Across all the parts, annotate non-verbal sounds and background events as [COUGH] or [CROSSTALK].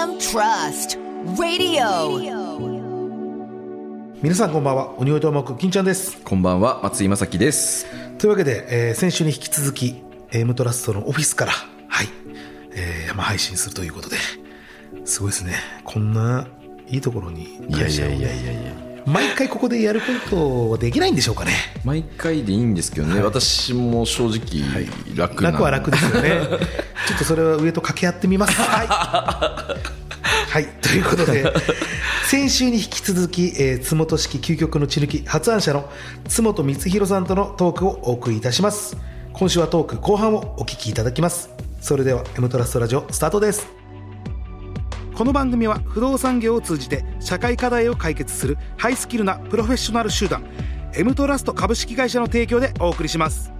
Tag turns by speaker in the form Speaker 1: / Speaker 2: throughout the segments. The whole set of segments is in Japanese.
Speaker 1: FM Trust Radio.
Speaker 2: 皆さんこんばんは。鬼越トマーク金ちゃんです。
Speaker 3: こんばんは松井正樹です。
Speaker 2: というわけで、えー先週に引き続き M トラストのオフィスからはい、えー生配信するということで。すごいですね。こんないいところに会社をね。
Speaker 3: いやいや
Speaker 2: 毎回ここでやることはできないんでしょうかね。
Speaker 3: 毎回でいいんですけどね、私も正直楽な、
Speaker 2: 楽は楽ですよね。[LAUGHS] ちょっとそれは上と掛け合ってみます。[LAUGHS] はい、はい、ということで先週に引き続き、えー、津本式究極の血抜き発案者の津本光弘さんとのトークをお送りいたします。今週はトーク後半をお聞きいただきます。それでは M トラストラジオスタートですこの番組は不動産業を通じて社会課題を解決するハイスキルなプロフェッショナル集団 M トラスト株式会社の提供でお送りします。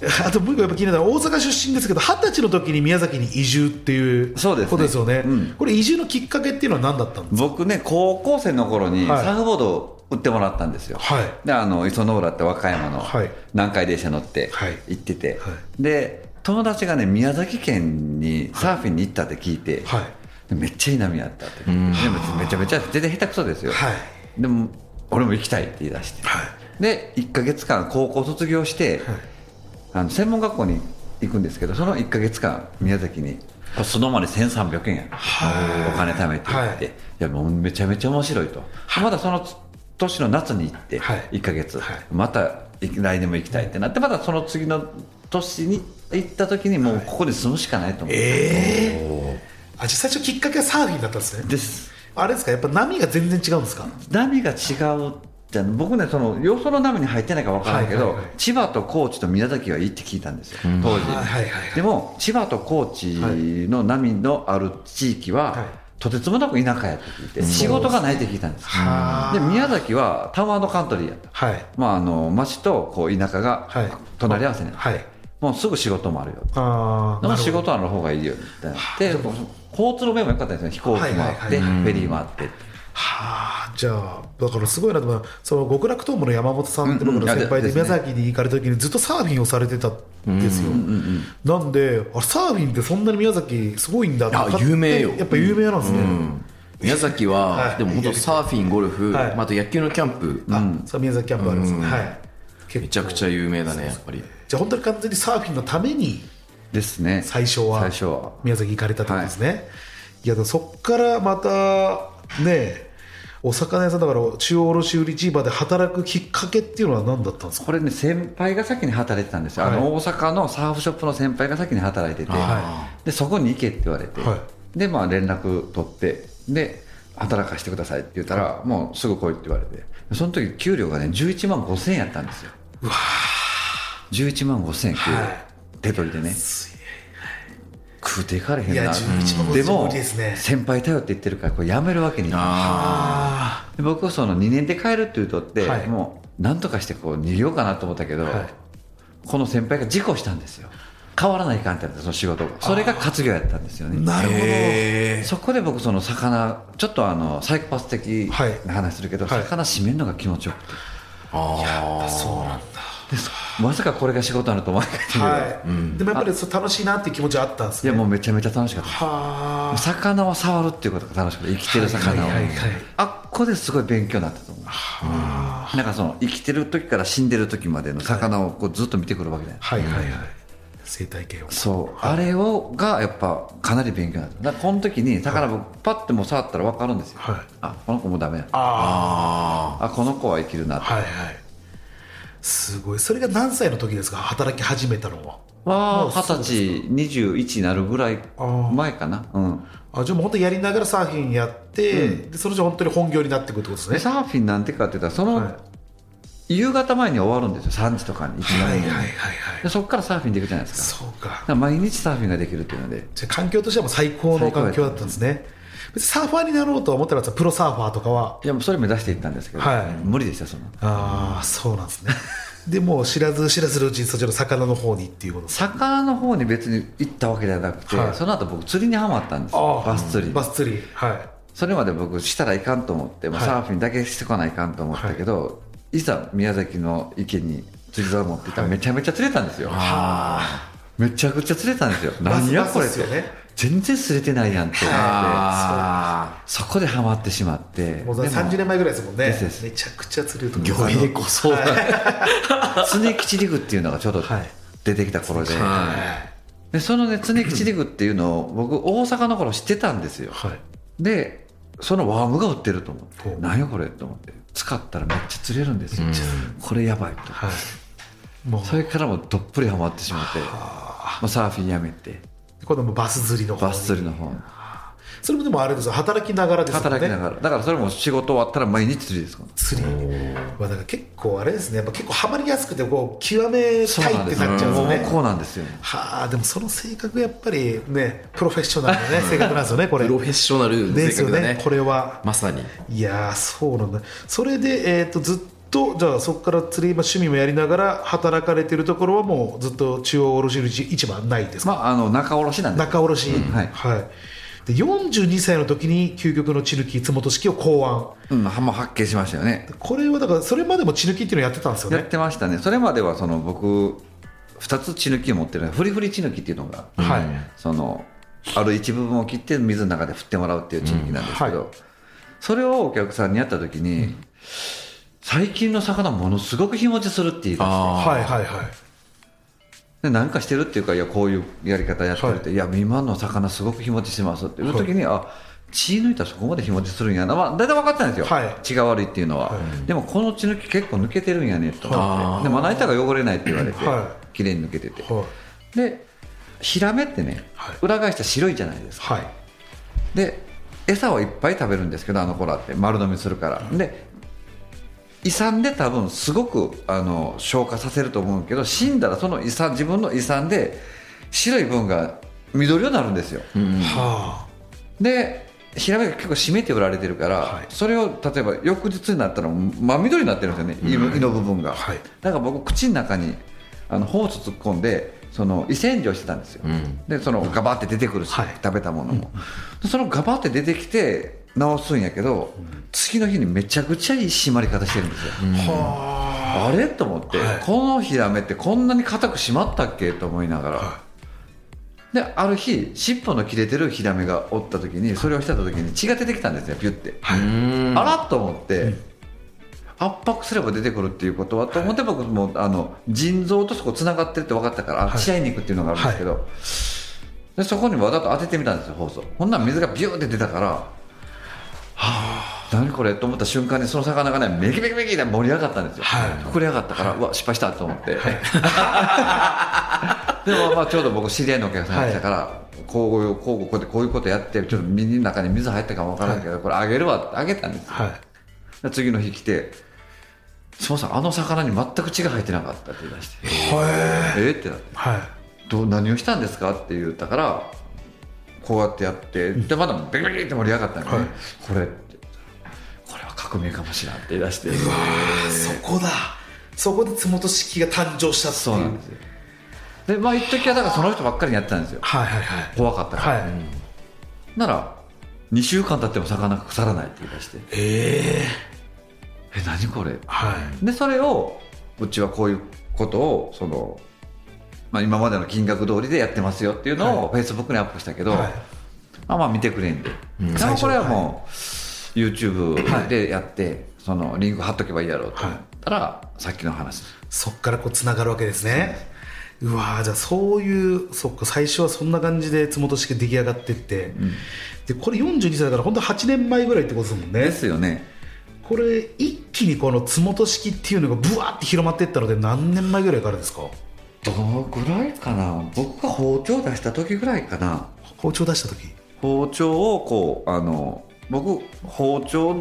Speaker 2: [LAUGHS] あともう一個やっぱ気になるのは大阪出身ですけど二十歳の時に宮崎に移住っていう
Speaker 4: そうですね。
Speaker 2: ことですよね。
Speaker 4: うん。
Speaker 2: これ移住のきっかけっていうのは何だったんです
Speaker 4: 僕ね高校生の頃に
Speaker 2: はい。
Speaker 4: サーフボードを売ってもらったんですよ、
Speaker 2: はい。
Speaker 4: であの磯の浦って和歌山の
Speaker 2: はい。
Speaker 4: 南海電車乗って
Speaker 2: はい。
Speaker 4: 行ってて、
Speaker 2: は
Speaker 4: で友達がね宮崎県にサーフィンに行ったって聞いて、
Speaker 2: はい。
Speaker 4: でめっちゃいい波あったって、でもめちゃめちゃ全然下手くそですよ、
Speaker 2: はい。
Speaker 4: でも俺も行きたいって言い出して、
Speaker 2: はい。
Speaker 4: で1か月間高校卒業して、あの専門学校に行くんですけどその1か月間宮崎にそのままに1300円やお金貯めて行って、
Speaker 2: はい。
Speaker 4: い、やもうめちゃめちゃ面白いと、まだその年の夏に行って
Speaker 2: はい。
Speaker 4: 1か月、
Speaker 2: はい。
Speaker 4: また来年も行きたいってなってまたその次の年に行った時にもうここで住むしかないと思って、
Speaker 2: ええあじゃあ最初きっかけはサーフィンだったんですね。
Speaker 4: です。
Speaker 2: あれですかやっぱ波が全然違うんですか？
Speaker 4: 波が違うじゃん僕ねそのよその波に入ってないか分からないけど、
Speaker 2: はいはいはい。
Speaker 4: 千葉と高知と宮崎はいいって聞いたんですよ、当時、
Speaker 2: はいはいはい。
Speaker 4: でも千葉と高知の波のある地域は、
Speaker 2: はい
Speaker 4: とてつもなく田舎やって聞いて、仕事がないって聞いたんです、
Speaker 2: はあ
Speaker 4: で宮崎はタワーのカントリーやった、
Speaker 2: はい。
Speaker 4: まあ、あの町とこう田舎が
Speaker 2: はい。
Speaker 4: 隣り合わせになって、
Speaker 2: はい。
Speaker 4: もうすぐ仕事もあるよ
Speaker 2: ああ
Speaker 4: でも仕事ある方がいいよってなって。交通の便も良かったんですよ。飛行機もあって、フェリーもあって。
Speaker 2: はあじゃあだからすごいなと思うその極楽トームの山本さんって僕の
Speaker 4: うんうん
Speaker 2: 先輩で
Speaker 4: いや
Speaker 2: 宮崎に行かれた時にずっとサーフィンをされてたんですよ、なんであサーフィンってそんなに宮崎すごいんだって
Speaker 3: あ有名よ。
Speaker 2: やっぱ有名なんですね、
Speaker 3: 宮崎は、
Speaker 2: はい。
Speaker 3: でも本当サーフィンゴルフ、
Speaker 2: はい。
Speaker 3: まあ、あと野球のキャンプ、
Speaker 2: あそう宮崎キャンプあるんですね、
Speaker 3: うん。
Speaker 2: はい。
Speaker 3: めちゃくちゃ有名だねやっぱり。
Speaker 2: じゃあ本当に完全にサーフィンのために
Speaker 4: ですね。
Speaker 2: 最初は宮崎行かれたってことですね、い、やでもそっからまたねお魚屋さんだから中央卸売市場で働くきっかけっていうのは何だったんですか？
Speaker 4: これね先輩が先に働いてたんですよ、
Speaker 2: はい。
Speaker 4: あの大阪のサーフショップの先輩が先に働いてて、
Speaker 2: は
Speaker 4: でそこに行けって言われて、
Speaker 2: は
Speaker 4: でまあ連絡取って。で働かせてくださいって言ったら、もうすぐ来いって言われて。その時給料がね11万5000円やったんですよ。
Speaker 2: うわ
Speaker 4: 11万5000円給。料、
Speaker 2: はい。
Speaker 4: 手取りでね食うていかれへんな。
Speaker 2: いや11万5000
Speaker 4: でも
Speaker 2: 無理ですね。
Speaker 4: 先輩頼って言ってるからこれやめるわけにいかない
Speaker 3: あ
Speaker 2: あ
Speaker 4: で僕はその2年で帰るって言うとって、
Speaker 2: はい。
Speaker 4: もうなんとかしてこう逃げようかなと思ったけど、
Speaker 2: はい。
Speaker 4: この先輩が事故したんですよ。変わらないかんってその仕事が。それが活業やったんですよ
Speaker 2: あ
Speaker 4: ね。
Speaker 2: なるほど、
Speaker 3: へ
Speaker 4: そこで僕その魚ちょっとあのサイコパス的
Speaker 2: はい。
Speaker 4: な話するけど、
Speaker 2: はい。
Speaker 4: 魚締めるのが気持ちよくて。
Speaker 3: あ
Speaker 2: そうなんだ
Speaker 4: まさかこれが仕事になると思わなかった。
Speaker 2: い、でもやっぱりそう楽しいなっていう気持ちはあったんですね。
Speaker 4: いやもうめちゃめちゃ楽しかった。
Speaker 2: はあ。
Speaker 4: 魚を触るっていうことが楽しくて生きてる魚を、
Speaker 2: はいはいはいはい。
Speaker 4: あっこですごい勉強になったと思う。なんかその生きてる時から死んでる時までの魚をこうずっと見てくるわけじゃない。
Speaker 2: はいはいはい。生態系を。
Speaker 4: そう、あれをがやっぱかなり勉強になった。だこの時に魚僕パッてもう触ったら分かるんですよ、
Speaker 2: はい。
Speaker 4: あこの子もうダメだ。
Speaker 2: あ
Speaker 3: あ
Speaker 4: あこの子は生きるなと。
Speaker 2: あはいはいすごい。それが何歳の時ですか？働き始めたのは。
Speaker 4: は二十歳21になるぐらい前かな？うん。
Speaker 2: あじゃあもう本当にやりながらサーフィンやって、
Speaker 4: うん。
Speaker 2: でそのうち本当に本業になっていくってことですね。
Speaker 4: でサーフィンなんてかって言ったらその、
Speaker 2: はい。
Speaker 4: 夕方前に終わるんですよ3時とかに1時
Speaker 2: はいはいはいはい。
Speaker 4: でそこからサーフィンできるじゃないですか。
Speaker 2: そうか。
Speaker 4: 毎日サーフィンができるっていうので。
Speaker 2: じゃあ環境としてはもう最高の環境だったんですね別にサーファーになろうとは思ってなかった。プロサーファーとかは。い
Speaker 4: やもうそれ目指していったんですけど、
Speaker 2: はい。
Speaker 4: 無理でしたその。
Speaker 2: ああそうなんですね。でもう知らず知らずのうちにそちらの魚の方にっていうこと。
Speaker 4: 魚の方に別に行ったわけじゃなくて、
Speaker 2: はい。
Speaker 4: その後僕釣りにはまったんですよ。
Speaker 2: ああ
Speaker 4: バス釣り
Speaker 2: バス釣り。はい。
Speaker 4: それまで僕したらいかんと思って、もう
Speaker 2: はい。
Speaker 4: サーフィンだけしてこないかんと思ったけど、い、ざ宮崎の池に釣り竿を持っていったらめちゃめちゃ釣れたんですよ、めちゃくちゃ釣れたんですよ。何やこれ
Speaker 2: バスですよね
Speaker 4: 全然釣れてないやんって思って
Speaker 3: あ
Speaker 4: そこでハマってしまって。
Speaker 2: もう
Speaker 4: でも
Speaker 2: 30年前ぐらいですもんね。めちゃくちゃ釣れると
Speaker 3: 魚影こそ。だ
Speaker 4: 常吉リグっていうのがちょうど
Speaker 2: はい。
Speaker 4: 出てきた頃で,、
Speaker 3: は
Speaker 4: でそのね常吉リグっていうのを [CLEARS THROAT] 僕大阪の頃知ってたんですよ。
Speaker 2: はい。
Speaker 4: でそのワームが売ってると思って。何やこれと思って。使ったらめっちゃ釣れるんですよ、これやばいと。
Speaker 2: はい。もう。
Speaker 4: それからもうどっぷりハマってしまって。もうサーフィンやめて
Speaker 2: 今度もバス釣りの方に。
Speaker 4: バス釣りの方。に
Speaker 2: それもでもあれですよ。働きながらですね。
Speaker 4: 働きながら。だからそれも仕事終わったら毎日釣りですか？ら
Speaker 2: 釣り。はだから結構あれですね。やっぱ結構ハマりやすくてこう極めたいってなっちゃうんですよね。
Speaker 4: こうなんですよ。
Speaker 2: はあでもその性格やっぱりねプロフェッショナルなね性格なんですよねこれ。
Speaker 3: プロフェッショナルの
Speaker 2: ですよ
Speaker 3: 性格だね
Speaker 2: ねこれは。
Speaker 3: まさに。
Speaker 2: いやーそうなんだ。それで、えー、とずっとじゃあそこから釣りまあ趣味もやりながら働かれてるところはもうずっと中央卸売市場ないですか、
Speaker 4: まああの仲卸なんです。
Speaker 2: 中卸、
Speaker 4: はい。
Speaker 2: で42歳の時に究極の血抜き津本式を考案。
Speaker 4: うん、はもう発見しましたよね。
Speaker 2: これはだからそれまでも血抜きっていうのをやってたんですよ
Speaker 4: やっ
Speaker 2: ね
Speaker 4: てましたね。それまではその僕2つ血抜きを持ってるフリフリ血抜きっていうのが、
Speaker 2: はい。
Speaker 4: そのある一部分を切って水の中で振ってもらうっていう血抜きなんですけど、
Speaker 2: うんは
Speaker 4: それをお客さんにやった時に、最近の魚ものすごく日持ちするって言い出して。
Speaker 3: あ
Speaker 2: はいはいはい。
Speaker 4: で何かしてるっていうかいやこういうやり方やってるって、い、や今の魚すごく日持ちしてますっていう時に、あ血抜いたらそこまで日持ちするんやな、まあ、大体分かってたんですよ、
Speaker 2: はい。
Speaker 4: 血が悪いっていうのは、でもこの血抜き結構抜けてるんやねと思ってでまな板が汚れないって言われて、
Speaker 2: は
Speaker 4: 綺麗に抜けてて。
Speaker 2: はい。
Speaker 4: でヒラメってね、
Speaker 2: はい。
Speaker 4: 裏返した白いじゃないですか。
Speaker 2: はい。
Speaker 4: で餌をいっぱい食べるんですけどあの子らって。丸飲みするから、で胃酸で多分すごくあの消化させると思うけど死んだらその胃酸自分の胃酸で白い分が緑色になるんですよ、
Speaker 2: は
Speaker 4: でヒラメが結構締めて売られてるから、
Speaker 2: はい。
Speaker 4: それを例えば翌日になったら真緑になってるんですよね、胃の胃の部分が、
Speaker 2: はい。
Speaker 4: だから僕口の中にあのホース突っ込んでその胃洗浄してたんですよ、でそのガバって出てくるし、
Speaker 2: はい。
Speaker 4: 食べたものも、でそのガバって出てきて治すんやけど、次の日にめちゃくちゃいい締まり方してるんですよ、
Speaker 2: あは
Speaker 4: あ。れ？と思って、
Speaker 2: はい。
Speaker 4: このヒラメってこんなに硬く締まったっけ？と思いながら、
Speaker 2: は
Speaker 4: である日尻尾の切れてるヒラメがおった時にそれをしてた時に血が出てきたんですよピュって、
Speaker 3: うん。
Speaker 4: あらっと思って、圧迫すれば出てくるっていうことは？と思って僕もあの腎臓とそこつながってるって分かったから、
Speaker 2: はい。
Speaker 4: 血合い肉っていうのがあるんですけど、でそこにわざと当ててみたんですよ放送。ほんなら水がビューって出たからはあ。何これと思った瞬間にその魚がねメキメキメキって盛り上がったんですよ、
Speaker 2: はい。
Speaker 4: 膨れ上がったから、うわ失敗したと思って、[LAUGHS] でもまあちょうど僕知り合いのお客さんが来たから、こういうこうこうこうでこういうことやってちょっと耳の中に水入ったかもわからんけど、これあげるわってあげたんですよ。
Speaker 2: はい。
Speaker 4: で次の日来て「すみませんあの魚に全く血が入ってなかった」って言い出して。
Speaker 2: は「
Speaker 4: えっ?」ってなって。
Speaker 2: はい。
Speaker 4: どう何をしたんですか？って言ったからこうやってやってでまだベキベキって盛り上がったんで、
Speaker 2: はい。
Speaker 4: これってこれは革命かもしれんって言い出して。
Speaker 2: そこだ。そこで津本式が誕生したっていう。
Speaker 4: そうなんですよ。でまあ一時はだからその人ばっかりにやってたんですよ。
Speaker 2: はいはいはい。
Speaker 4: 怖かったから、
Speaker 2: はい。
Speaker 4: なら2週間経っても魚が腐らないって言い出して。
Speaker 2: ええ
Speaker 4: え何これ？
Speaker 2: はい。
Speaker 4: でそれをうちはこういうことをその、まあ、今までの金額通りでやってますよっていうのをフェイスブックにアップしたけど、
Speaker 2: はい。
Speaker 4: あまあ見てくれんで、
Speaker 3: ん。
Speaker 4: でもこれはもう、YouTube でやって、そのリンク貼っとけばいいやろうと。思ったら、さっきの話。
Speaker 2: そっからこうつながるわけですね。う。わーじゃあそういうそっか最初はそんな感じで津本式出来上がってって、でこれ42歳だから本当8年前ぐらいってことですもんね。
Speaker 4: ですよね。
Speaker 2: これ一気にこの津本式っていうのがブワーって広まっていったので何年前ぐらいからですか？
Speaker 4: どのぐらいかな？僕が包丁出した時ぐらいかな。
Speaker 2: 包丁出した時？
Speaker 4: 包丁をこうあの僕包丁、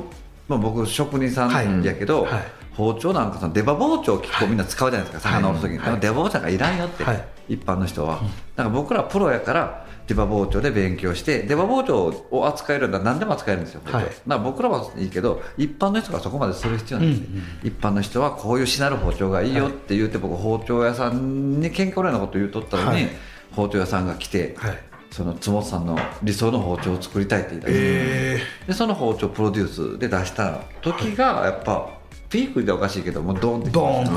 Speaker 4: まあ、僕職人さんやけど、
Speaker 2: はい。はい。
Speaker 4: 包丁なんかその出刃包丁を結構みんな使うじゃないですか、魚を折る時に、
Speaker 2: はい。
Speaker 4: 出刃包丁がいらんよって、
Speaker 2: はい。
Speaker 4: 一般の人は、だから僕らはプロやから出刃包丁で勉強して出刃包丁を扱えるんだ何でも扱えるんですよ、
Speaker 2: はい。
Speaker 4: ら僕らはいいけど一般の人がそこまでする必要ないんですね、一般の人はこういうしなる包丁がいいよって言って僕包丁屋さんに喧嘩売らいなこと言うとったのに、
Speaker 2: はい。
Speaker 4: 包丁屋さんが来て、
Speaker 2: はい。
Speaker 4: その津本さんの理想の包丁を作りたいって言ったんです
Speaker 2: え
Speaker 4: でその包丁プロデュースで出した時がやっぱピークでおかしいけどもうドーンって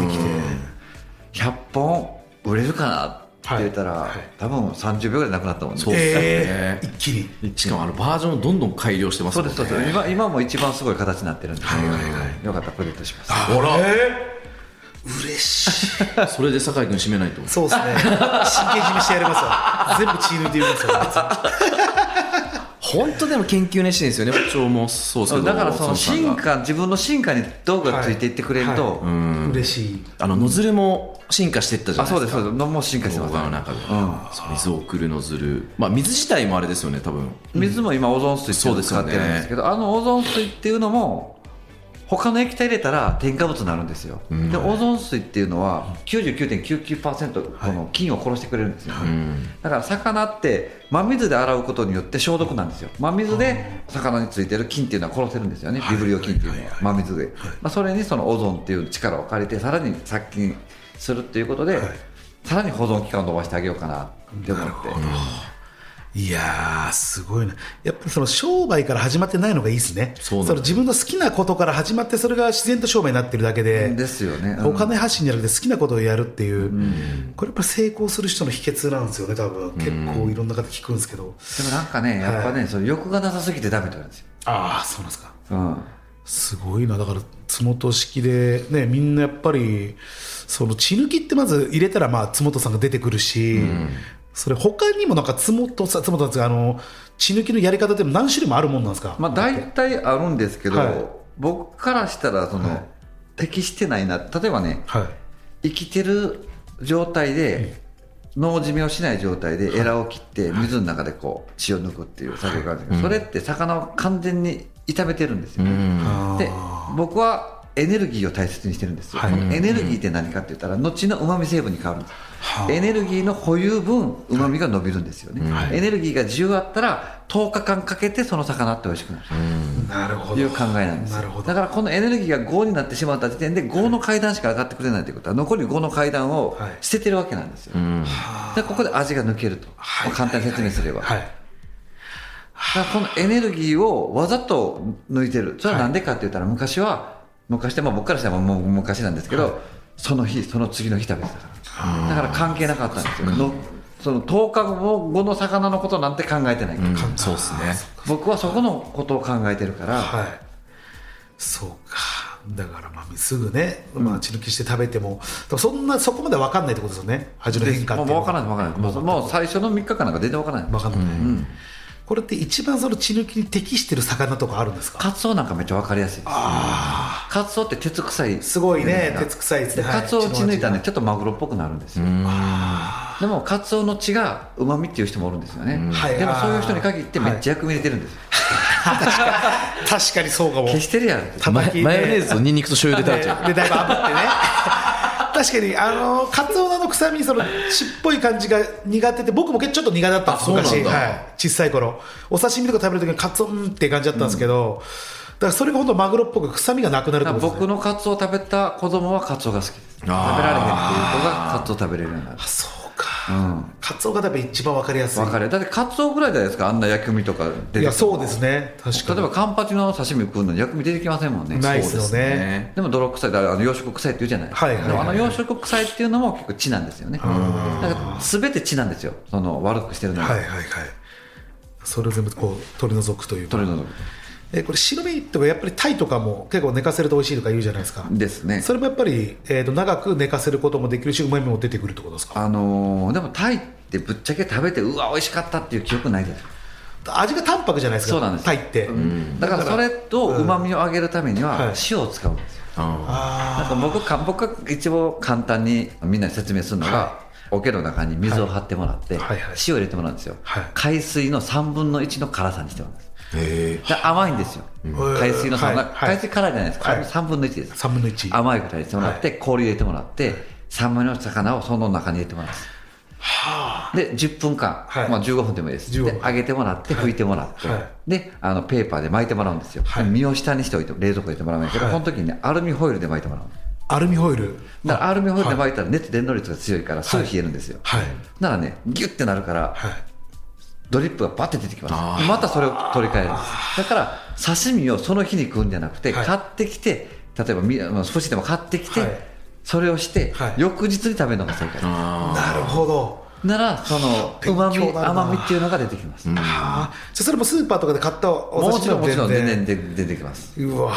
Speaker 2: てきて、
Speaker 4: 100本売れるかなっって言ったら、
Speaker 2: はい。はい
Speaker 4: 多分30秒ぐらいなくなったもんね。
Speaker 3: そうですね。
Speaker 2: えー。一気に。
Speaker 3: しかもあのバージョンをどんどん改良してますもんね。
Speaker 4: そうですそうです。今今も一番すごい形になってるんで、よかったらプレゼントします。
Speaker 3: ほら。
Speaker 2: えー。嬉しい。
Speaker 3: それで酒井君締めないと
Speaker 2: そうですね。神経締めしてやりますわ。全部血抜いてやりますわ
Speaker 3: 本当でも研究熱心ですよね。部長もそうですけど。
Speaker 4: だからその進化自分の進化に道具がついていってくれると、
Speaker 2: はい嬉しい。
Speaker 3: あのノズルも進化していったじゃ
Speaker 4: あ
Speaker 3: ないですか。
Speaker 4: そうですそうです。もう進化してます。
Speaker 3: 動画の中で、そう水を送るノズル、まあ、水自体もあれですよね多分。
Speaker 4: 水も今オゾン水っていうのを使ってるんですけどあのオゾン水っていうのも他の液体入れたら添加物になるんですよ、でオゾン水っていうのは99.99%この菌を殺してくれるんですよ、だから魚って真水で洗うことによって消毒なんですよ。真水で魚についてる菌っていうのは殺せるんですよね、ビブリオ菌っていうのは。真水で、まあ、それにそのオゾンっていう力を借りてさらに殺菌するっていうことで、さらに保存期間を伸ばしてあげようかなって思って。
Speaker 2: いやー、すごいな。やっぱりその商売から始まってないのがいいですね。
Speaker 3: そ
Speaker 2: の自分の好きなことから始まって、それが自然と商売になってるだけで、
Speaker 4: ですよねうん
Speaker 2: お金発信じゃなくて好きなことをやるっていう、これやっぱり成功する人の秘訣なんですよね、多分。結構いろんな方聞くんですけど。
Speaker 4: でもなんかね、やっぱね、その欲がなさすぎてダメって言われるんですよ。
Speaker 2: ああ、そうなんですか。
Speaker 4: うん。
Speaker 2: すごいな、だから、つもと式で、ね、みんなやっぱり、その血抜きってまず入れたら、まあ、つもとさんが出てくるし、それ、他にもなんか、つもとさん、つもとさんですがあの、血抜きのやり方って何種類もあるもんなんですか、
Speaker 4: まあ大体あるんですけど、
Speaker 2: はい。
Speaker 4: 僕からしたら、その、適してないな。例えばね、
Speaker 2: はい、
Speaker 4: 生きてる状態で、脳締めをしない状態でエラを切って水の中でこう血を抜くっていう作業があるんですけど、それって魚を完全に炒めてるんですよ、で僕はエネルギーを大切にしてるんですよ、
Speaker 2: はい。
Speaker 4: エネルギーって何かって言ったら後のうまみ成分に変わるんです、エネルギーの保有分うまみが伸びるんですよね、エネルギーが10あったら10日間かけてその魚って美味しくなる、
Speaker 2: なるほど。
Speaker 4: いう考えなんですよ。
Speaker 2: なるほど。
Speaker 4: だからこのエネルギーが5になってしまった時点で5の階段しか上がってくれないということは残り5の階段を
Speaker 2: はい。
Speaker 4: 捨ててるわけなんですよ、でここで味が抜けると、
Speaker 2: はい。
Speaker 4: 簡単に説明すれば、このエネルギーをわざと抜いてる。それはなんでかって言ったら昔は昔でも僕からしたらもう昔なんですけど、その日その次の日食べてたから。だから関係なかったんですよ、のその10日後の魚のことなんて考えてないから、
Speaker 3: うんそうですね。
Speaker 4: 僕はそこのことを考えてるから、
Speaker 2: はい。そうか。だからまあすぐね、まあ、血抜きして食べても、そんなそこまで分かんないってことですよね、味の変化って
Speaker 4: もう分からない分からない。もう最初の3日間なんか全然分からない。
Speaker 2: 分かんない、これって一番その血抜きに適してる魚とかあるんですか？
Speaker 4: カツオなんかめっちゃ分かりやすいです。カツオって鉄臭い。
Speaker 2: すごいね鉄臭いですね。
Speaker 4: カツオを血抜いたらねちょっとマグロっぽくなるんですよ。でもカツオの血がうまみっていう人もおるんですよね。
Speaker 2: はい
Speaker 4: でもそういう人に限ってめっちゃ薬味入れてるんですよ。[LAUGHS]
Speaker 2: 確かに。そうかも。
Speaker 4: 消してるやん。
Speaker 3: マヨネーズとニンニクと醤油 [LAUGHS] で食べちゃう
Speaker 2: でだいぶ炙ってね確かにあのカツオの臭みその血っぽい感じが苦手で僕も結構ちょっと苦手だったんです昔、はい、小さい頃。お刺身とか食べるときにカツオうんって感じだったんですけど、だからそれが本当マグロっぽく臭みがなくなるとね。
Speaker 4: 僕のカツオを食べた子供はカツオが好きです。食べられへんっていう子がカツオ食べれるようになる。
Speaker 2: あそうか、カツオが多分一番わかりやすい。
Speaker 4: 分かる。だってカツオぐらいじゃないですか。あんな薬味とか出て
Speaker 2: いやそうですね。確かに。
Speaker 4: 例えばカンパチの刺身食うのに薬味出てきませんもんね。
Speaker 2: ないですよね。
Speaker 3: ね。
Speaker 4: でも泥臭いだあの養殖臭いって言うじゃない。ですか、
Speaker 2: はいはいはい。
Speaker 4: あの養殖臭いっていうのも結構血なんですよね。だから全て血なんですよ。その悪くしてるのは、
Speaker 2: はいはいはい。それを全部こう取り除くというか。
Speaker 4: 取り除く
Speaker 2: えこれ白身とかやっぱりタイとかも結構寝かせると美味しいとか言うじゃないですか。
Speaker 4: ですね。
Speaker 2: それもやっぱり、えー、と長く寝かせることもできるしうまみも出てくるってことですか？
Speaker 4: あのーでもタイってぶっちゃけ食べてうわ美味しかったっていう記憶ないです。
Speaker 2: 味が淡白じゃないですか
Speaker 4: そうなんです
Speaker 2: タイって、
Speaker 4: だからそれとうまみを上げるために
Speaker 2: は
Speaker 4: はい塩を使うんですよ、
Speaker 2: あ
Speaker 4: なんか僕か僕が一応簡単にみんなに説明するのが、
Speaker 2: は
Speaker 4: 桶の中に水を張ってもらって、
Speaker 2: はい。はい。はい。
Speaker 4: 塩入れてもらうんですよ、
Speaker 2: はい。
Speaker 4: 海水の3分の1の辛さにしてもらうんです
Speaker 3: へ
Speaker 4: で甘いんですよ、
Speaker 2: ん。
Speaker 4: 海水の3分、
Speaker 2: はいはい。
Speaker 4: 海水辛いじゃないですか、
Speaker 2: はい。
Speaker 4: 3分の1です、
Speaker 2: 3分の1
Speaker 4: 甘いくらいにしてもらって、氷入れてもらって、3枚の魚をその中に入れてもらうんです。で、10分間、
Speaker 2: はい。
Speaker 4: まあ15分でもいいです。
Speaker 2: 15分。
Speaker 4: で、揚げてもらって、拭いてもらって、
Speaker 2: はい。
Speaker 4: で、あの、ペーパーで巻いてもらうんですよ。
Speaker 2: はい。
Speaker 4: で身を下にしておいて、冷蔵庫に入れてもらうんだけど、
Speaker 2: はい。
Speaker 4: この時にね、アルミホイルで巻いてもらう。
Speaker 2: アルミホイル？
Speaker 4: だからアルミホイルで巻いたら熱伝導率が強いからすぐ冷えるんですよ。
Speaker 2: はい。
Speaker 4: ならね、ギュッてなるから、
Speaker 2: はい
Speaker 4: ドリップがバッて出てきます。でまたそれを取り替える。んです。だから、刺身をその日に食うんじゃなくて、
Speaker 2: はい。
Speaker 4: 買ってきて、例えば少しでも買ってきて、
Speaker 2: はい。
Speaker 4: それをして、
Speaker 2: はい。
Speaker 4: 翌日に食べるのが正解です。
Speaker 2: なるほど。
Speaker 4: ならそのうまみ甘みっていうのが出てきます、
Speaker 2: はあじゃあそれもスーパーとかで買ったお
Speaker 4: も
Speaker 2: 刺身も
Speaker 4: ちろんもちろん
Speaker 2: 全然
Speaker 4: 全然出てきます。
Speaker 2: うわ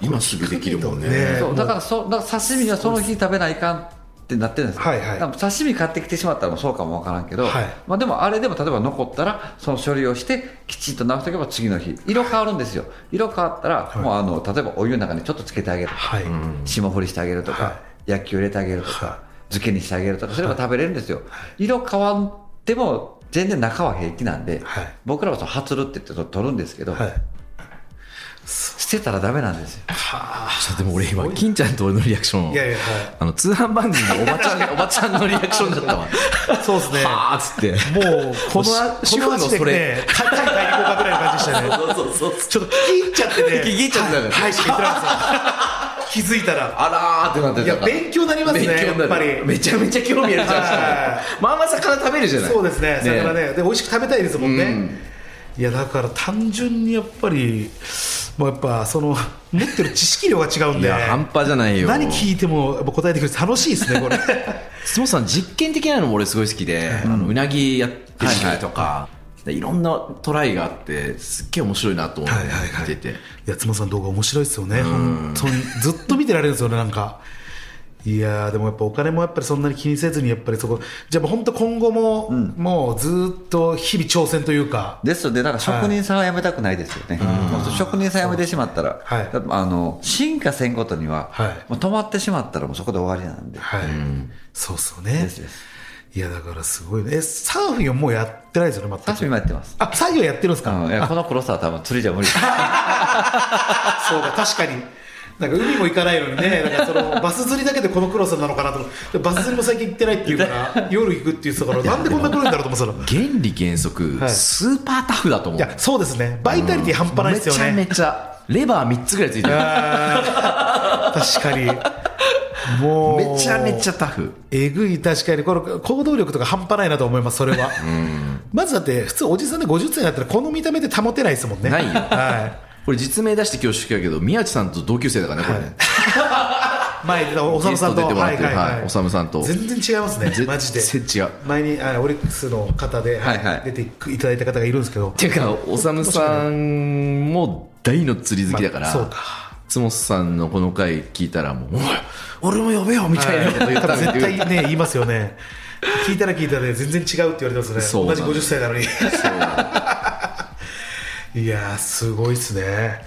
Speaker 3: 今すぐできるもんね。
Speaker 2: ね
Speaker 4: そうだからそだから刺身はその日食べないかんってなってるんですよ、
Speaker 2: はいはい。
Speaker 4: 刺身買ってきてしまったらもうそうかもわからんけど、
Speaker 2: はい。
Speaker 4: まあ、でもあれでも例えば残ったらその処理をしてきちんと直しておけば次の日。色変わるんですよ。色変わったら、もうあの例えばお湯の中にちょっとつけてあげるとか、
Speaker 2: はい、
Speaker 4: 霜降りしてあげるとか、
Speaker 2: はい。
Speaker 4: 焼きを入れてあげるとか、
Speaker 2: はい。
Speaker 4: 漬けにしてあげるとか。すれば食べれるんですよ、色変わっても全然中は平気なんで、
Speaker 2: はい。
Speaker 4: 僕らはその発るって言って取るんですけど、
Speaker 2: はい
Speaker 4: 捨てたらダメなんですよ。
Speaker 3: ちょでも俺今金ちゃんと俺のリアクション
Speaker 2: いやいやは
Speaker 3: あの通販番組のおばちゃん [LAUGHS] おばちゃんのリアクションだったわ。
Speaker 2: いそうですね。
Speaker 3: はあっつって。
Speaker 2: もうこのあ
Speaker 3: 主婦のそれ
Speaker 2: ねタイタイ買いに行こうかぐらいの感じでしたね。
Speaker 3: そうそうそう
Speaker 2: ちょっと聞き入っちゃってね。
Speaker 3: 聞き入っちゃってたから
Speaker 2: はいはいしか言っ気づいたら。
Speaker 3: あらーってなって
Speaker 2: いや勉強になりますねやっぱり。
Speaker 3: めちゃめちゃ興味あるじゃないです
Speaker 2: は
Speaker 3: かまあまあ魚食べるじゃない。
Speaker 2: そうですね魚ね。で美味しく食べたいですもんね、
Speaker 3: うん
Speaker 2: いやだから単純にやっぱりもうやっぱその持ってる知識量が違うんで
Speaker 3: いや半端じゃないよ。
Speaker 2: 何聞いてもやっぱ答えてくれて楽しいですねこれ。[LAUGHS]
Speaker 3: 質問さん実験的なのも俺すごい好きで、あのうなぎやってみたりとか、いろんなトライがあってすっげえ面白いなと思って
Speaker 2: はいはいはい。いや妻さん動画面白いですよね。本当に。ずっと見てられるんですよねなんかいやーでもやっぱお金もやっぱりそんなに気にせずにやっぱりそこじゃあもう本当今後も、もうずっと日々挑戦というか。
Speaker 4: ですので、だから職人さんは辞めたくないですよね、もう職人さん辞めてしまったら、
Speaker 2: はい。
Speaker 4: あの進化せんことには、
Speaker 2: はい。
Speaker 4: もう止まってしまったらもうそこで終わりなんで、
Speaker 2: はい、そうっすよね。
Speaker 4: ですです。
Speaker 2: いやだからすごいね。えサーフィンはもうやってないですよね全く。
Speaker 4: 刺身もやってます。
Speaker 2: あ作業やってるんですか、
Speaker 4: うん、いやこの黒さは多分釣りじゃ無理 [LAUGHS]
Speaker 2: そうだ確かになんか海も行かないのにねなんかそのバス釣りだけでこのクロスなのかなと思ってバス釣りも最近行ってないっていうから夜行くって言ってたからなんでこんな黒いんだろうと思ってたら
Speaker 3: 原理原則、
Speaker 2: はい。
Speaker 3: スーパータフだと思う。
Speaker 2: いやそうですね。バイタリティ半端ないですよね、
Speaker 3: めちゃめちゃレバー3つぐらいついてる。
Speaker 2: 確かに。もう。
Speaker 3: めちゃめちゃタフ。
Speaker 2: えぐい。確かに。この行動力とか半端ないなと思いますそれは、まずだって普通おじさんで50歳になったらこの見た目で保てないですもんね。
Speaker 3: ないよ。
Speaker 2: はい
Speaker 3: これ実名出して恐縮やけど宮地さんと同級生だからねこれね、[LAUGHS]
Speaker 2: 前におさむさんと。
Speaker 3: ゲスト出てもらってる。
Speaker 2: はいはいはい。
Speaker 3: はいおさむさんと。
Speaker 2: 全然違いますね
Speaker 3: 全
Speaker 2: マジで。
Speaker 3: 然違う。
Speaker 2: 前にあオリックスの方で、
Speaker 4: はいはい。
Speaker 2: 出ていただいた方がいるんですけど。
Speaker 3: っていうかおさむさんも大の釣り好きだから、
Speaker 2: まあそうか。
Speaker 3: つもさんのこの回聞いたらもう「おい俺も呼べよ」みたいなこと言ったんで
Speaker 2: 多分絶対ね言いますよね。聞いたら聞いたらね全然違うって言われてますね。同じ50歳なのにいやーすごいっすね。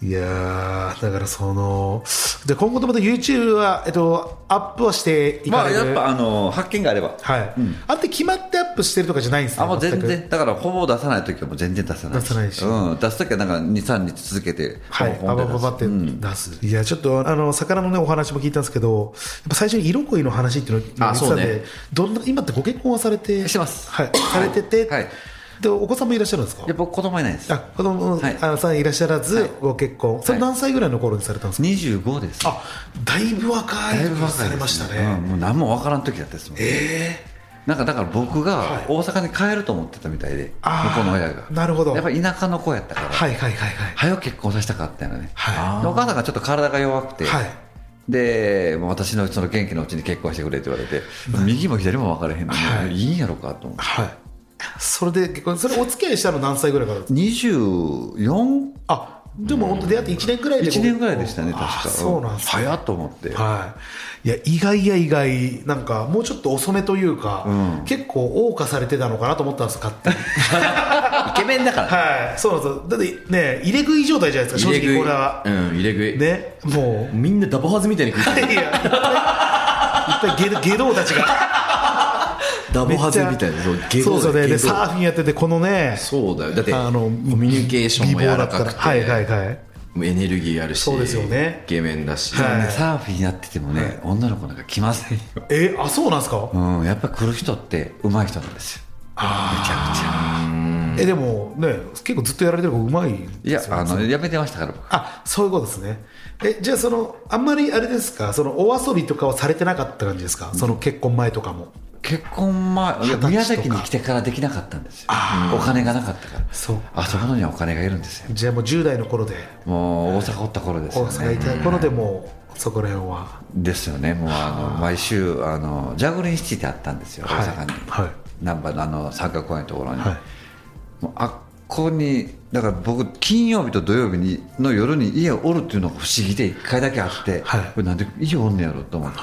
Speaker 2: いやーだからそので今後とまた YouTube は、えっと、アップはしてい
Speaker 4: ま
Speaker 2: かれる？
Speaker 4: あやっぱあの発見があれば。
Speaker 2: はい、あって決まってアップしてるとかじゃないんですね
Speaker 4: あもう全然だからほぼ出さない時はもう全然出さない
Speaker 2: 出さないし。
Speaker 4: うん、出す時はなんか23日続けて
Speaker 2: はい、
Speaker 4: ポンポン出す。
Speaker 2: ババババって出す、いやちょっとあの魚のねお話も聞いたんですけどやっぱ最初に色恋の話っていうのを言ってたんで、
Speaker 3: あそうね。
Speaker 2: どんな今ってご結婚はされて？
Speaker 4: してます。
Speaker 2: はい、されてて、
Speaker 4: はい
Speaker 2: でお子さんもいらっしゃるんですか？
Speaker 4: いや僕子供いないです。
Speaker 2: あ子供、
Speaker 4: はい。
Speaker 2: あのさんいらっしゃらず、ご結婚。それ何歳ぐらいの頃にされたんですか、
Speaker 4: 25です。
Speaker 2: あだいぶ若い
Speaker 4: だいぶ若い
Speaker 2: されましたね、
Speaker 4: うんもう何もわからん時だったですもん。
Speaker 2: え
Speaker 4: なんかだから僕が
Speaker 2: はい。
Speaker 4: 大阪に帰ると思ってたみたいで、
Speaker 2: あー
Speaker 4: 向こうの親が。
Speaker 2: なるほど。
Speaker 4: やっぱり田舎の子やったから、
Speaker 2: はいはいはいはい。
Speaker 4: 早く結婚させたかったよね、
Speaker 2: は
Speaker 4: でお母さんがちょっと体が弱くて、
Speaker 2: はい。
Speaker 4: で私のその元気のうちに結婚してくれって言われて、右も左も分からへんのに、
Speaker 2: はい。
Speaker 4: い、いんやろかと思って。
Speaker 2: はいそれで結婚それお付き合いしたの何歳ぐらいから？ですか
Speaker 4: 24
Speaker 2: あでも本当出会って1年ぐらいで
Speaker 4: 1年ぐらいでしたね
Speaker 2: あ
Speaker 4: 確か。
Speaker 2: そうなんですね。
Speaker 4: 早っと思って、
Speaker 2: はい、いや意外や意外なんかもうちょっと遅めというか、
Speaker 4: うん。
Speaker 2: 結構謳歌されてたのかなと思ったんです勝手に。[LAUGHS]
Speaker 3: イケメンだから。
Speaker 2: はい。そうなんですよ。だってね入れ食い状態じゃないですか正直これは。
Speaker 3: うん入れ食い、
Speaker 2: ねもう。
Speaker 3: みんなダボハズみたいに食ってる
Speaker 2: いやいっぱいゲドゲドたちが
Speaker 3: ダボハズみたいなそうゲド
Speaker 2: そうでサーフィンやっててこのね
Speaker 3: そうだよ。だって
Speaker 2: あの
Speaker 3: コミュニケーションも柔らかくて
Speaker 2: はいはいはい。
Speaker 3: もうエネルギーあるし
Speaker 2: そうですよね。
Speaker 3: イケメンだし、
Speaker 2: はい。
Speaker 4: ねサーフィンやっててもね、女の子なんか来ませんよ、
Speaker 2: えあそうなんですか、
Speaker 4: うん、やっぱ来る人って上手い人なんですよ。めちゃくちゃ。
Speaker 2: えでもね結構ずっとやられてる子うまいん
Speaker 4: い
Speaker 2: ですよ
Speaker 4: やあのやめてましたから僕。
Speaker 2: あそういうことですね。えじゃあそのあんまりあれですか？そのお遊びとかはされてなかった感じですか？その結婚前とかも
Speaker 4: 結婚前宮崎に来てからできなかったんですよ。お金がなかったから。
Speaker 2: そう
Speaker 4: あそこのにはお金がいるんですよ。
Speaker 2: じゃあもう10代の頃で。
Speaker 4: もう大阪おった頃ですね。
Speaker 2: 阪にいた頃でもうそこら辺は。
Speaker 4: ですよね。もうあの毎週あのジャグリンシティってあったんですよ。
Speaker 2: はい。
Speaker 4: 大阪に、
Speaker 2: はい。
Speaker 4: 難波のあの三角公園のところに、
Speaker 2: はい。
Speaker 4: もうあっこにだから僕金曜日と土曜日にの夜に家をおるっていうのが不思議で1回だけあって、
Speaker 2: はい。
Speaker 4: これなんで家おんねやろと思って、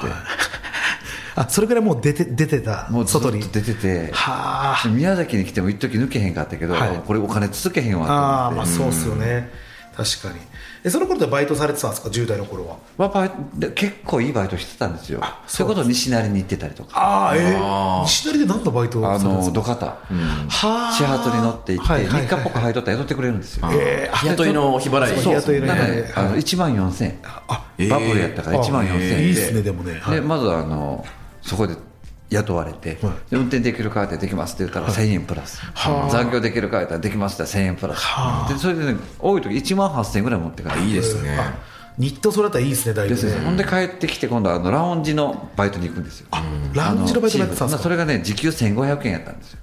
Speaker 2: あそれぐらいもう出て出てた
Speaker 4: もうずっと
Speaker 2: 外に。
Speaker 4: 出てて。
Speaker 2: はあ。
Speaker 4: 宮崎に来ても一時抜けへんかったけど、
Speaker 2: はい。
Speaker 4: これお金続けへんわと
Speaker 2: ああ
Speaker 4: 思って。
Speaker 2: まあそうっすよね、確かに。えその頃でバイトされてたんですか？10代の頃は。
Speaker 4: まあバイで結構いいバイトしてたんですよ。それこそ西成に行ってたりとか。
Speaker 2: ああえ
Speaker 3: ー
Speaker 2: 西成で何のバイトを
Speaker 4: あ
Speaker 2: されてたんですか？
Speaker 4: の土方、
Speaker 2: はあ。
Speaker 4: 始発に乗って行って、
Speaker 2: はいはいはい。
Speaker 4: 3日っぽく入っとったら雇ってくれるんですよ、
Speaker 2: え
Speaker 3: 雇いの日払い。
Speaker 2: そう日雇い
Speaker 4: あの1万4000円、
Speaker 2: あ
Speaker 3: えー。
Speaker 4: バブルやったから1万4000円
Speaker 2: いいっすねでもね。はい。
Speaker 4: でまずあのそこで雇われて、
Speaker 2: はい。
Speaker 4: で運転できるかってできますって言ったら1000円プラス、
Speaker 2: はあ。
Speaker 4: 残業できるかって言ったらできますって言ったら1000円プラス、
Speaker 2: はあ。
Speaker 4: でそれで、ね、多い時1万8000円ぐらい持ってから
Speaker 3: いいですね
Speaker 2: あ日当それだったらいいですねだいぶ
Speaker 4: です
Speaker 2: ね。
Speaker 4: ほんで帰ってきて今度はあのラウンジのバイトに行くんですよ。
Speaker 2: ラウンジのバイトもやってたんです
Speaker 4: それがね時給1500円やったんですよ。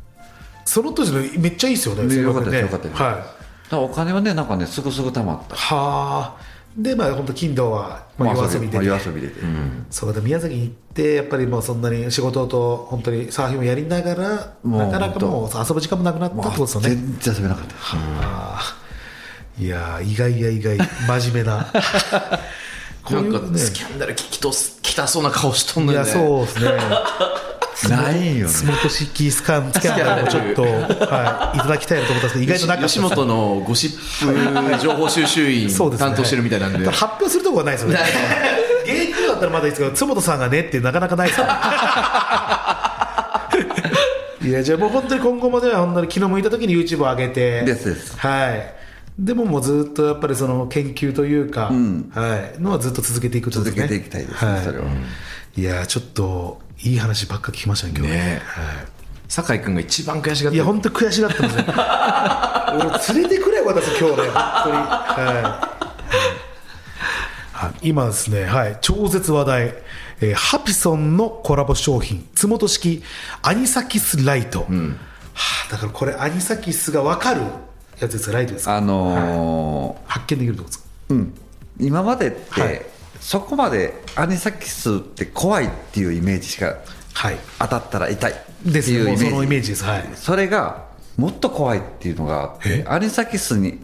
Speaker 2: その当時のめっちゃいいですよね
Speaker 4: ねよかったです
Speaker 2: ね
Speaker 4: よかったです。
Speaker 2: はい。
Speaker 4: だからお金はねなんかねすぐすぐ貯まった。
Speaker 2: はあ。でまあ本当金土は、まあ、夜遊びで、
Speaker 4: まあ
Speaker 2: ね
Speaker 4: 夜遊びで、
Speaker 2: そうだ宮崎に行ってやっぱりもうそんなに仕事と本当にサーフィンをやりながらなかなかもう遊ぶ時間もなくなったってことですよね。
Speaker 4: 全然遊べなかった。
Speaker 2: あー。いやー意外や意外。真面目な。[LAUGHS] こう
Speaker 3: ない
Speaker 2: うね。
Speaker 3: スキャンダル聞きとすきたそうな顔しとんのよね。
Speaker 2: そうですね
Speaker 4: ないよね。
Speaker 2: スモート式スカンスキャンダルもちょっと、はい、いただきたいなと思ったんですけど意外となかった
Speaker 3: 吉本のゴシップ情報収集員担当してるみたいなんで。
Speaker 2: 発表するとこはないですよね。芸人だったらまだいいですけど津本さんがねってなかなかないですから [LAUGHS] いやじゃあもう本当に今後もね本当に気の向いた時に YouTube を上げて。
Speaker 4: ですです。
Speaker 2: はい。でももうずっとやっぱりその研究というか、はい、のはずっと続けていくとね。
Speaker 4: 続けていきたいですね
Speaker 2: は
Speaker 4: それは、
Speaker 2: い。やちょっといい話ばっか聞きましたね今日
Speaker 3: ね。
Speaker 2: はい。
Speaker 3: 酒井君が一番悔しがってる。
Speaker 2: いや本当に悔しがってますね。[LAUGHS] 俺連れてくれよ私今日ね本当に。はい、はい、今ですねはい。超絶話題、えーハピソンのコラボ商品。つもと式。アニサキスライト、はあ、だからこれアニサキスが分かる。やつですライトですか。
Speaker 4: あの
Speaker 2: 発見できるってことですか。
Speaker 4: ーうん、今までって、
Speaker 2: はい
Speaker 4: そこまでアニサキスって怖いっていうイメージしか
Speaker 2: はい。
Speaker 4: 当たったら痛いって
Speaker 2: です
Speaker 4: いうイメージ。
Speaker 2: もうそのイメージです。はい。
Speaker 4: それがもっと怖いっていうのがアニサキスに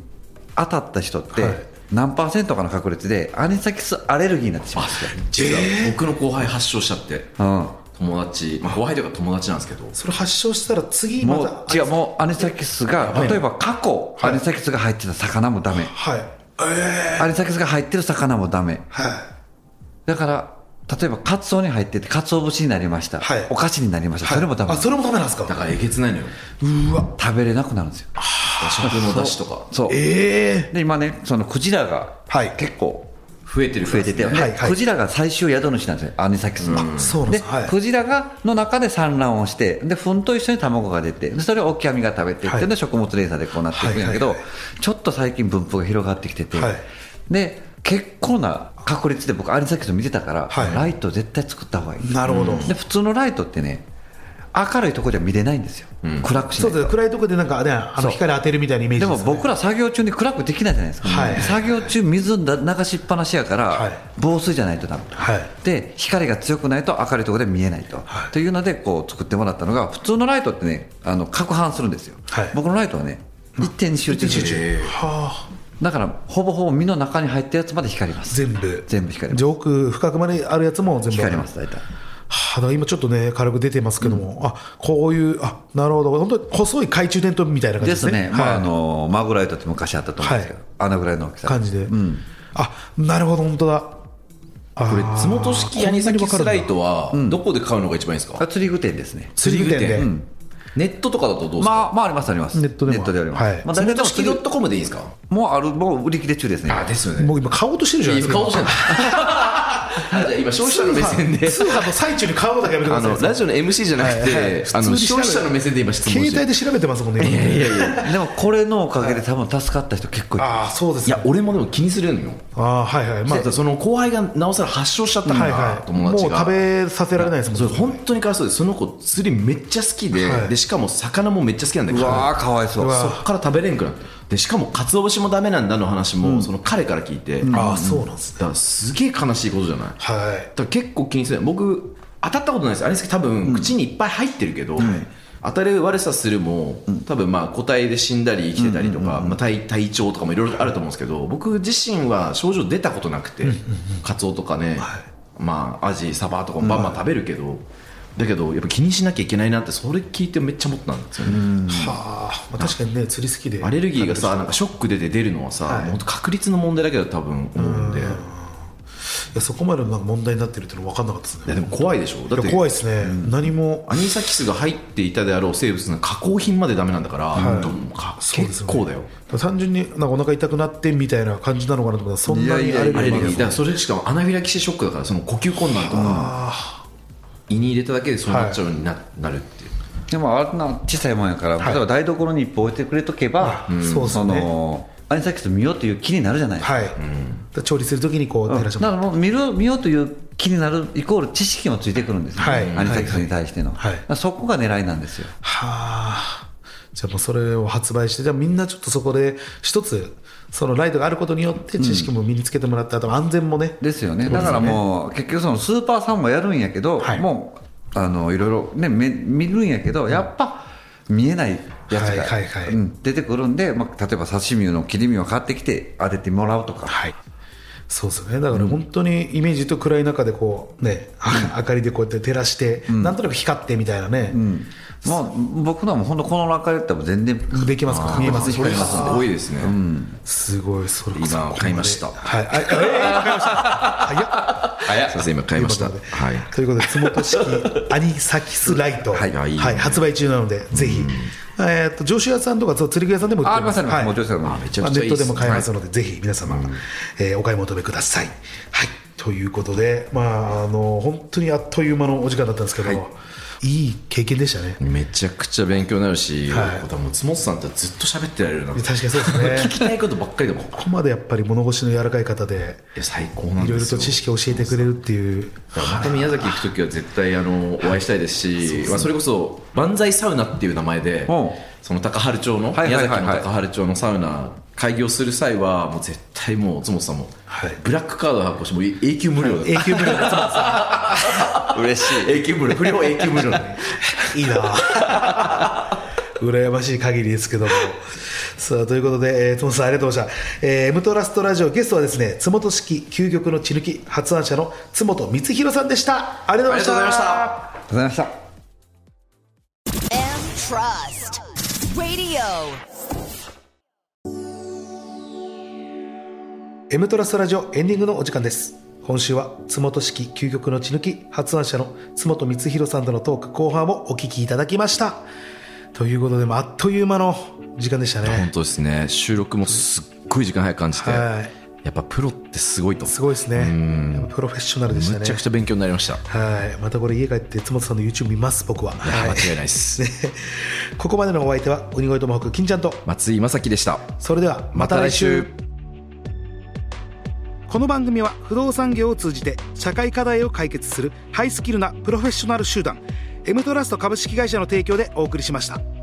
Speaker 4: 当たった人って、
Speaker 2: はい。
Speaker 4: 何パーセントかの確率でアニサキスアレルギーになってしまうんですよ、
Speaker 3: 実は。僕の後輩発症しちゃって。
Speaker 4: うん。
Speaker 3: 友達、まあ、後輩というか友達なんですけど。
Speaker 2: それ発症したら次ま
Speaker 4: も
Speaker 2: た
Speaker 4: う違うもうアニサキスが、
Speaker 2: はい
Speaker 4: 例えば過去、アニサキスが入ってた魚もダメ、
Speaker 2: はいえ
Speaker 4: アニサキスが入ってる魚もダメ。
Speaker 2: ー、はい。
Speaker 4: だから例えばカツオに入っててカツオ節になりました、
Speaker 2: はい。
Speaker 4: お菓子になりました、それもダメ。
Speaker 2: あそれもダメなんですか？
Speaker 3: だからえげつないのよ。
Speaker 2: うわ
Speaker 4: 食べれなくなるんですよ。
Speaker 3: 食の出汁とか。
Speaker 4: そう。
Speaker 2: ええ
Speaker 4: で今ねそのクジラが
Speaker 2: はい。
Speaker 4: 結構
Speaker 3: 増えてる
Speaker 4: 増えてて、
Speaker 2: はいはい。
Speaker 4: クジラが最終宿主なんですよアニサキスの、
Speaker 2: うなんで
Speaker 4: です
Speaker 2: はい。
Speaker 4: クジラがの中で産卵をしてで糞と一緒に卵が出てでそれをオキアミが食べていって、
Speaker 2: はい。
Speaker 4: で食物連鎖でこうなっていくんやけど、ちょっと最近分布が広がってきてて、
Speaker 2: はい。
Speaker 4: で結構な確率で僕アニサキス見てたから、
Speaker 2: はい。
Speaker 4: ライト絶対作った方がいい
Speaker 2: なるほど、
Speaker 4: で普通のライトってね明るいところでは見れないんですよ、暗くしないと。
Speaker 2: そうです。暗いところでなんかねあの光当てるみたいなイメージ
Speaker 4: で
Speaker 2: ね。
Speaker 4: 僕ら作業中に暗くできないじゃないですか、
Speaker 2: はい。
Speaker 4: 作業中水流しっぱなしやから、
Speaker 2: はい。
Speaker 4: 防水じゃないとダメ、
Speaker 2: はい。
Speaker 4: で光が強くないと明るいところで見えないと、
Speaker 2: はい。
Speaker 4: というのでこう作ってもらったのが普通のライトってねあの攪拌するんですよ、
Speaker 2: はい。
Speaker 4: 僕のライトはね一点に集中する。
Speaker 3: へー
Speaker 2: はあ。
Speaker 4: だからほぼほぼ身の中に入ったやつまで光ります。
Speaker 2: 全部。
Speaker 4: 全部光ります。
Speaker 2: じゃあ奥深くまであるやつも全部。
Speaker 4: 光ります大体
Speaker 2: はあ、だから今ちょっとね軽く出てますけども、あこういうあなるほど。本当に細い懐中電灯みたいな感じ
Speaker 4: で
Speaker 2: ですすね。
Speaker 4: ね、まあ、
Speaker 2: はい。
Speaker 4: あのマグライトって昔あったと思うんですけど、
Speaker 2: はい。
Speaker 4: あのぐらいの大きさ
Speaker 2: 感じで、
Speaker 4: うん、
Speaker 2: あなるほど本当だ。あ
Speaker 3: これ
Speaker 2: ー
Speaker 3: 津本式アニサキスライトはどこで買うのが一番いいですか、
Speaker 4: あ釣り具店ですね。
Speaker 2: 釣り具店で、
Speaker 3: うんネットとかだとどうですか、
Speaker 4: まあまあありますあります。
Speaker 2: ネットでも。
Speaker 4: あります、
Speaker 2: はい。
Speaker 4: まあ、
Speaker 3: 津
Speaker 4: 大体でも
Speaker 3: 本式ドットコムでいいですか？
Speaker 4: もうあるもう売り切れ中ですね。
Speaker 3: あですよね。
Speaker 2: もう今買おうとしてるじゃないですか。
Speaker 3: 顔としてんの。[LAUGHS] あじゃあ今消費者の目線で。
Speaker 2: 通販の最中に買うのだけやめてく
Speaker 3: あ
Speaker 2: ださい
Speaker 3: のラジオの MC じゃなくて、
Speaker 2: はいはい。
Speaker 3: 消費者の目線で今質問して
Speaker 2: 携帯で調べてますもんね今。ね
Speaker 3: いやいや
Speaker 4: でもこれのおかげで多分助かった人結構いる。
Speaker 2: ああそうです
Speaker 3: いや俺もでも気にするのよ、
Speaker 2: ああはいはい。まあ
Speaker 3: でその後輩がなおさら発症しちゃったから、
Speaker 2: はいはい。
Speaker 3: 友達が。
Speaker 2: もう食べさせられないですもん
Speaker 3: それ本当にかわいそうでその子釣りめっちゃ好きで,、
Speaker 2: はい。
Speaker 3: でしかも魚もめっちゃ好きなんだけど
Speaker 4: うわーかわいそう。
Speaker 3: そっから食べれんくなって。でしかも鰹節もダメなんだの話も、その彼から聞いて、だ
Speaker 2: ああそうなんですね。
Speaker 3: からすげえ悲しいことじゃない？だか
Speaker 2: はい
Speaker 3: ら結構気にする。僕当たったことないです。あれですけど多分、口にいっぱい入ってるけど、当たる悪さするも多分まあ個体で死んだり生きてたりとか、まあ、体体調とかもいろいろあると思うんですけど僕自身は症状出たことなくて、カツオとかね、まあアジサバとかもバンバン食べるけど、だけどやっぱ気にしなきゃいけないなってそれ聞いてめっちゃ思ったんですよね、
Speaker 2: はあ、まあ、確かにね釣り好きで。
Speaker 3: アレルギーがさなんかショック出て出るのはさ、
Speaker 2: はい。
Speaker 3: 本当確率の問題だけど多分思うんで
Speaker 2: やそこまでの問題になってるっていうの分かんなかったですね。
Speaker 3: やでも怖いでしょ。だっ
Speaker 2: い
Speaker 3: て
Speaker 2: や怖いですね、何も。
Speaker 3: アニサキスが入っていたであろう生物の加工品までダメなんだから、本当もうか結構だよ。
Speaker 2: 単純になんかお腹痛くなってみたいな感じなのかなと思ったらそんなにアレルギー
Speaker 3: アレルギーだから
Speaker 2: が
Speaker 3: それしかもアナフィラキシーショックだからその呼吸困難とか胃に入れただけでそうなっちゃうようにな,、なるっていう
Speaker 4: でもあんな小さいもんやから、例えば台所に一歩置いてくれとけば、
Speaker 2: うんそうですね
Speaker 4: のアニサキス見ようという気になるじゃないですか、
Speaker 2: はい、だ調理するときにこう照らし
Speaker 4: だからもう見る見ようという気になるイコール知識もついてくるんですよ、ね。
Speaker 2: はい。
Speaker 4: アニサキスに対しての、
Speaker 2: はい。
Speaker 4: そこが狙いなんですよ。
Speaker 2: はあ。じゃあもうそれを発売してじゃあみんなちょっとそこで一つそのライトがあることによって知識も身につけてもらって、あと安全もね。
Speaker 4: ですよね。だからもう結局そのスーパーさんもやるんやけど、
Speaker 2: はい。
Speaker 4: もうあのいろいろねめ見るんやけどやっぱ見えないやつが、
Speaker 2: はいはいはい。
Speaker 4: うん。出てくるんで、まあ、例えば刺身の切り身を買ってきて当ててもらうとか、
Speaker 2: はい。そうですよね。だから本当にイメージと暗い中でこうね、明かりでこうやって照らして、なんとなく光ってみたいなね、
Speaker 4: もう僕のはもう本当この中でやったら全然
Speaker 2: できますか？見えます。
Speaker 3: それがすごいですね、
Speaker 2: すごいそれこそ。
Speaker 3: 今買いました。
Speaker 2: はいあえー買いました。早っ。
Speaker 3: 早すいません今買いました。
Speaker 2: ということで
Speaker 3: はい。
Speaker 2: ということで、つもと式アニサキスライト、はい。
Speaker 3: い。いね
Speaker 2: 発売中なので、ぜひ、えー、と上州屋さんとかそう釣り具屋さんでも売って
Speaker 4: あありますあります、
Speaker 2: はい。
Speaker 4: もうちょいしたら
Speaker 3: めちゃ
Speaker 2: まあ、
Speaker 3: くちゃいいっす。
Speaker 2: ネットでも買えますので、ぜひ皆様、えーお買い求めください。はい、ということで、まあ、あの本当にあっという間のお時間だったんですけど、い、い経験でしたね。
Speaker 3: めちゃくちゃ勉強になるし、
Speaker 2: はい。
Speaker 3: 多分津本さんってずっと喋ってられるな
Speaker 2: 確かにそうですね。[LAUGHS]
Speaker 3: 聞きたいことばっかりでもい
Speaker 2: ここまでやっぱり物腰の柔らかい方で、
Speaker 3: や最高なんですよ。
Speaker 2: いろいろと知識を教えてくれるっていう、
Speaker 3: また宮崎行く時は絶対あのお会いしたいですし、まあ、それこそ万歳サウナっていう名前で
Speaker 4: う。ん
Speaker 3: その高原町の
Speaker 4: はいはいはいはい。
Speaker 3: 宮崎の高原町のサウナ開業する際はもう絶対もう津本さんも
Speaker 2: はい
Speaker 3: ブラックカード発行してもう永久無料だ
Speaker 2: 永久無料で [LAUGHS]
Speaker 4: 嬉しい
Speaker 3: 永久無料不良永久無料だ [LAUGHS]
Speaker 2: いいなあ羨ましい限りですけども。さあということで、えー、つもとさんありがとうございました。えー、M トラストラジオゲストはですね、つもと式究極の血抜き発案者のつもと光弘さんでした。ありがとうございました。
Speaker 3: ありがとうございました
Speaker 4: ありがとうございました
Speaker 1: M Trust Radio.
Speaker 2: M トラストラジオエンディングのお時間です。今週はつもと式究極の血抜き発案者のつもと光弘さんとのトーク後半をお聞きいただきました。ということで、まああっという間の時間でした
Speaker 3: 本
Speaker 2: ね。
Speaker 3: 当ですね。収録もすっごい時間早く感じて、
Speaker 2: はい。
Speaker 3: やっぱプロってすごいと。
Speaker 2: すごいですね。プロフェッショナルでしたね。
Speaker 3: めちゃくちゃ勉強になりました、
Speaker 2: はい、またこれ家帰ってつもとさんの YouTube 見ます僕は、
Speaker 3: 間違いないです、
Speaker 2: ね。ここまでのお相手は鬼越トマホーク金ちゃんと。
Speaker 3: 松井正樹でした。
Speaker 2: それではまた来週この番組は不動産業を通じて社会課題を解決するハイスキルなプロフェッショナル集団 M トラスト株式会社の提供でお送りしました。